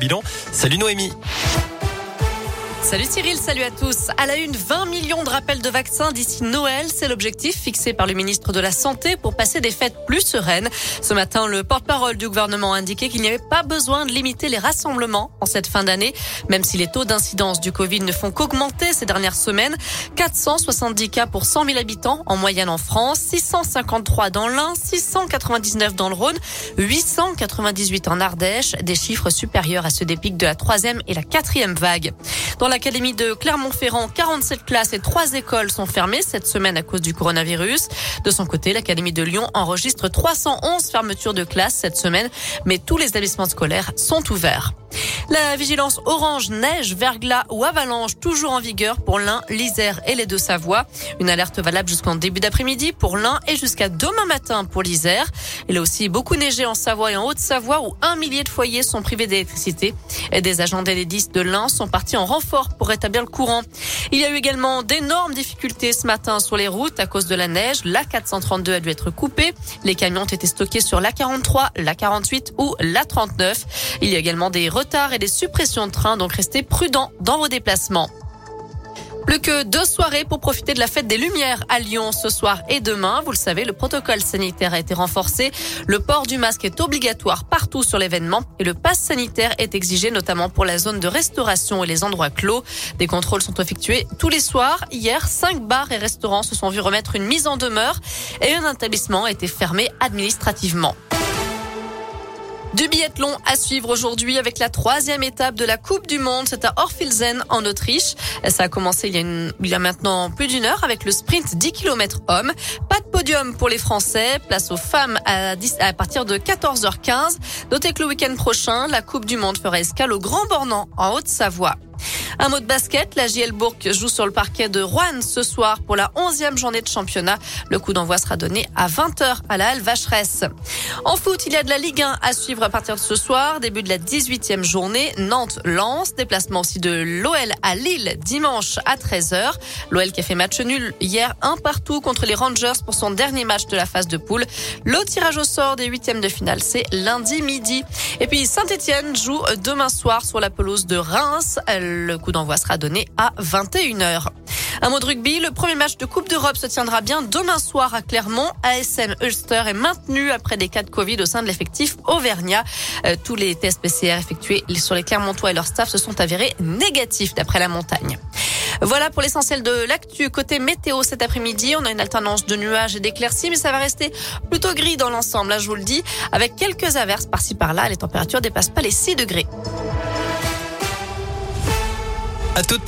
Bilan. Salut Noémie. Salut Cyril, salut à tous. À la une, 20 millions de rappels de vaccins d'ici Noël, c'est l'objectif fixé par le ministre de la Santé pour passer des fêtes plus sereines. Ce matin, le porte-parole du gouvernement a indiqué qu'il n'y avait pas besoin de limiter les rassemblements en cette fin d'année, même si les taux d'incidence du Covid ne font qu'augmenter ces dernières semaines. 470 cas pour 100 000 habitants en moyenne en France, 653 dans l'Ain, 699 dans le Rhône, 898 en Ardèche, des chiffres supérieurs à ceux des pics de la troisième et la quatrième vague. L'académie de Clermont-Ferrand, 47 classes et 3 écoles sont fermées cette semaine à cause du coronavirus. De son côté, l'académie de Lyon enregistre 311 fermetures de classes cette semaine, mais tous les établissements scolaires sont ouverts. La vigilance orange, neige, verglas ou avalanche toujours en vigueur pour l'Ain, l'Isère et les Deux-Savoie. Une alerte valable jusqu'en début d'après-midi pour l'Ain et jusqu'à demain matin pour l'Isère. Il a aussi beaucoup neigé en Savoie et en Haute-Savoie où un millier de foyers sont privés d'électricité. Des agents d'Enedis de l'Ain sont partis en renfort pour rétablir le courant. Il y a eu également d'énormes difficultés ce matin sur les routes à cause de la neige. La 432 a dû être coupée. Les camions ont été stockés sur la 43, la 48 ou la 39. Il y a également des retards et des suppressions de trains, donc restez prudents dans vos déplacements. Plus que deux soirées pour profiter de la fête des Lumières à Lyon ce soir et demain. Vous le savez, le protocole sanitaire a été renforcé. Le port du masque est obligatoire partout sur l'événement et le pass sanitaire est exigé notamment pour la zone de restauration et les endroits clos. Des contrôles sont effectués tous les soirs. Hier, cinq bars et restaurants se sont vus remettre une mise en demeure et un établissement a été fermé administrativement. Du biathlon à suivre aujourd'hui avec la troisième étape de la Coupe du Monde. C'est à Orfilsen en Autriche. Ça a commencé il y a, maintenant plus d'une heure avec le sprint 10 km hommes. Pas de podium pour les Français. Place aux femmes à, 10, à partir de 14h15. Notez que le week-end prochain, la Coupe du Monde fera escale au Grand Bornand en Haute-Savoie. Un mot de basket, la JL Bourg joue sur le parquet de Rouen ce soir pour la 11e journée de championnat. Le coup d'envoi sera donné à 20h à la Halle Vacheresse. En foot, il y a de la Ligue 1 à suivre à partir de ce soir, début de la 18e journée. Nantes lance, déplacement aussi de l'OL à Lille dimanche à 13h. L'OL qui a fait match nul hier un partout contre les Rangers pour son dernier match de la phase de poule. Le tirage au sort des huitièmes de finale, c'est lundi midi. Et puis Saint-Etienne joue demain soir sur la pelouse de Reims. Le coup d'envoi sera donné à 21h. Un mot de rugby, le premier match de Coupe d'Europe se tiendra bien demain soir à Clermont. ASM Ulster est maintenu après des cas de Covid au sein de l'effectif Auvergnat. Euh, tous les tests PCR effectués sur les Clermontois et leur staff se sont avérés négatifs d'après la montagne. Voilà pour l'essentiel de l'actu. Côté météo cet après-midi, on a une alternance de nuages et d'éclaircies, mais ça va rester plutôt gris dans l'ensemble, là je vous le dis, avec quelques averses par-ci par-là. Les températures dépassent pas les 6 degrés. À toutes.